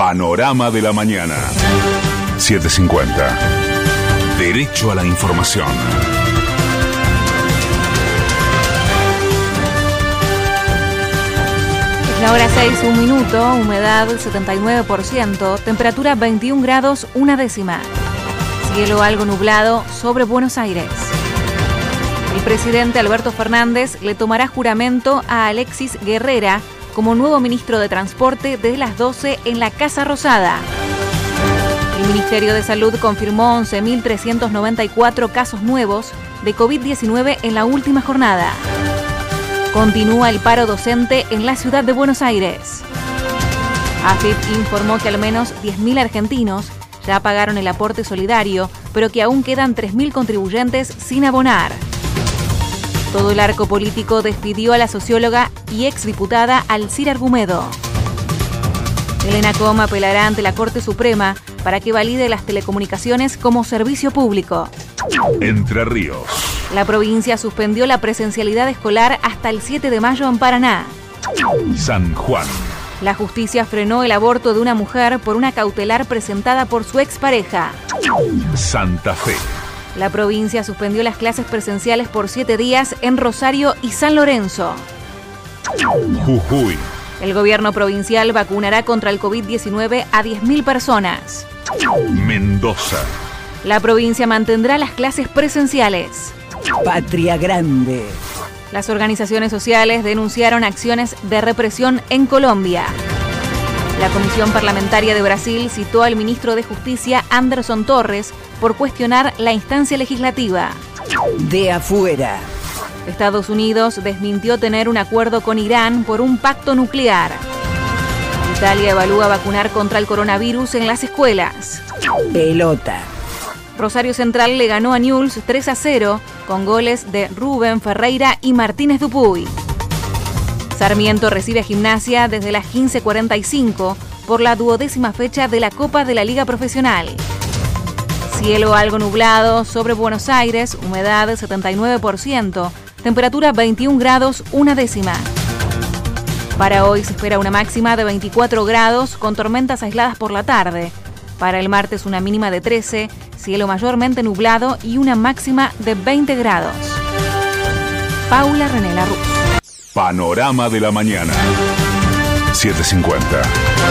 Panorama de la mañana. 750. Derecho a la información. La hora 6, un minuto, humedad 79%, temperatura 21 grados, una décima. Cielo algo nublado sobre Buenos Aires. El presidente Alberto Fernández le tomará juramento a Alexis Guerrera como nuevo ministro de Transporte desde las 12 en la Casa Rosada. El Ministerio de Salud confirmó 11.394 casos nuevos de COVID-19 en la última jornada. Continúa el paro docente en la ciudad de Buenos Aires. AFIP informó que al menos 10.000 argentinos ya pagaron el aporte solidario, pero que aún quedan 3.000 contribuyentes sin abonar. Todo el arco político despidió a la socióloga y exdiputada Alcira Argumedo. Elena Coma apelará ante la Corte Suprema para que valide las telecomunicaciones como servicio público. Entre Ríos. La provincia suspendió la presencialidad escolar hasta el 7 de mayo en Paraná. San Juan. La justicia frenó el aborto de una mujer por una cautelar presentada por su expareja. Santa Fe. La provincia suspendió las clases presenciales por siete días en Rosario y San Lorenzo. Jujuy. El gobierno provincial vacunará contra el COVID-19 a 10.000 personas. Mendoza. La provincia mantendrá las clases presenciales. Patria Grande. Las organizaciones sociales denunciaron acciones de represión en Colombia. La Comisión Parlamentaria de Brasil citó al ministro de Justicia Anderson Torres por cuestionar la instancia legislativa. De afuera. Estados Unidos desmintió tener un acuerdo con Irán por un pacto nuclear. Italia evalúa vacunar contra el coronavirus en las escuelas. Pelota. Rosario Central le ganó a Newell's 3 a 0 con goles de Rubén Ferreira y Martínez Dupuy. Sarmiento recibe a Gimnasia desde las 15:45 por la duodécima fecha de la Copa de la Liga Profesional. Cielo algo nublado sobre Buenos Aires, humedad 79%, temperatura 21 grados, una décima. Para hoy se espera una máxima de 24 grados con tormentas aisladas por la tarde. Para el martes una mínima de 13, cielo mayormente nublado y una máxima de 20 grados. Paula Ruz. Panorama de la mañana. 750.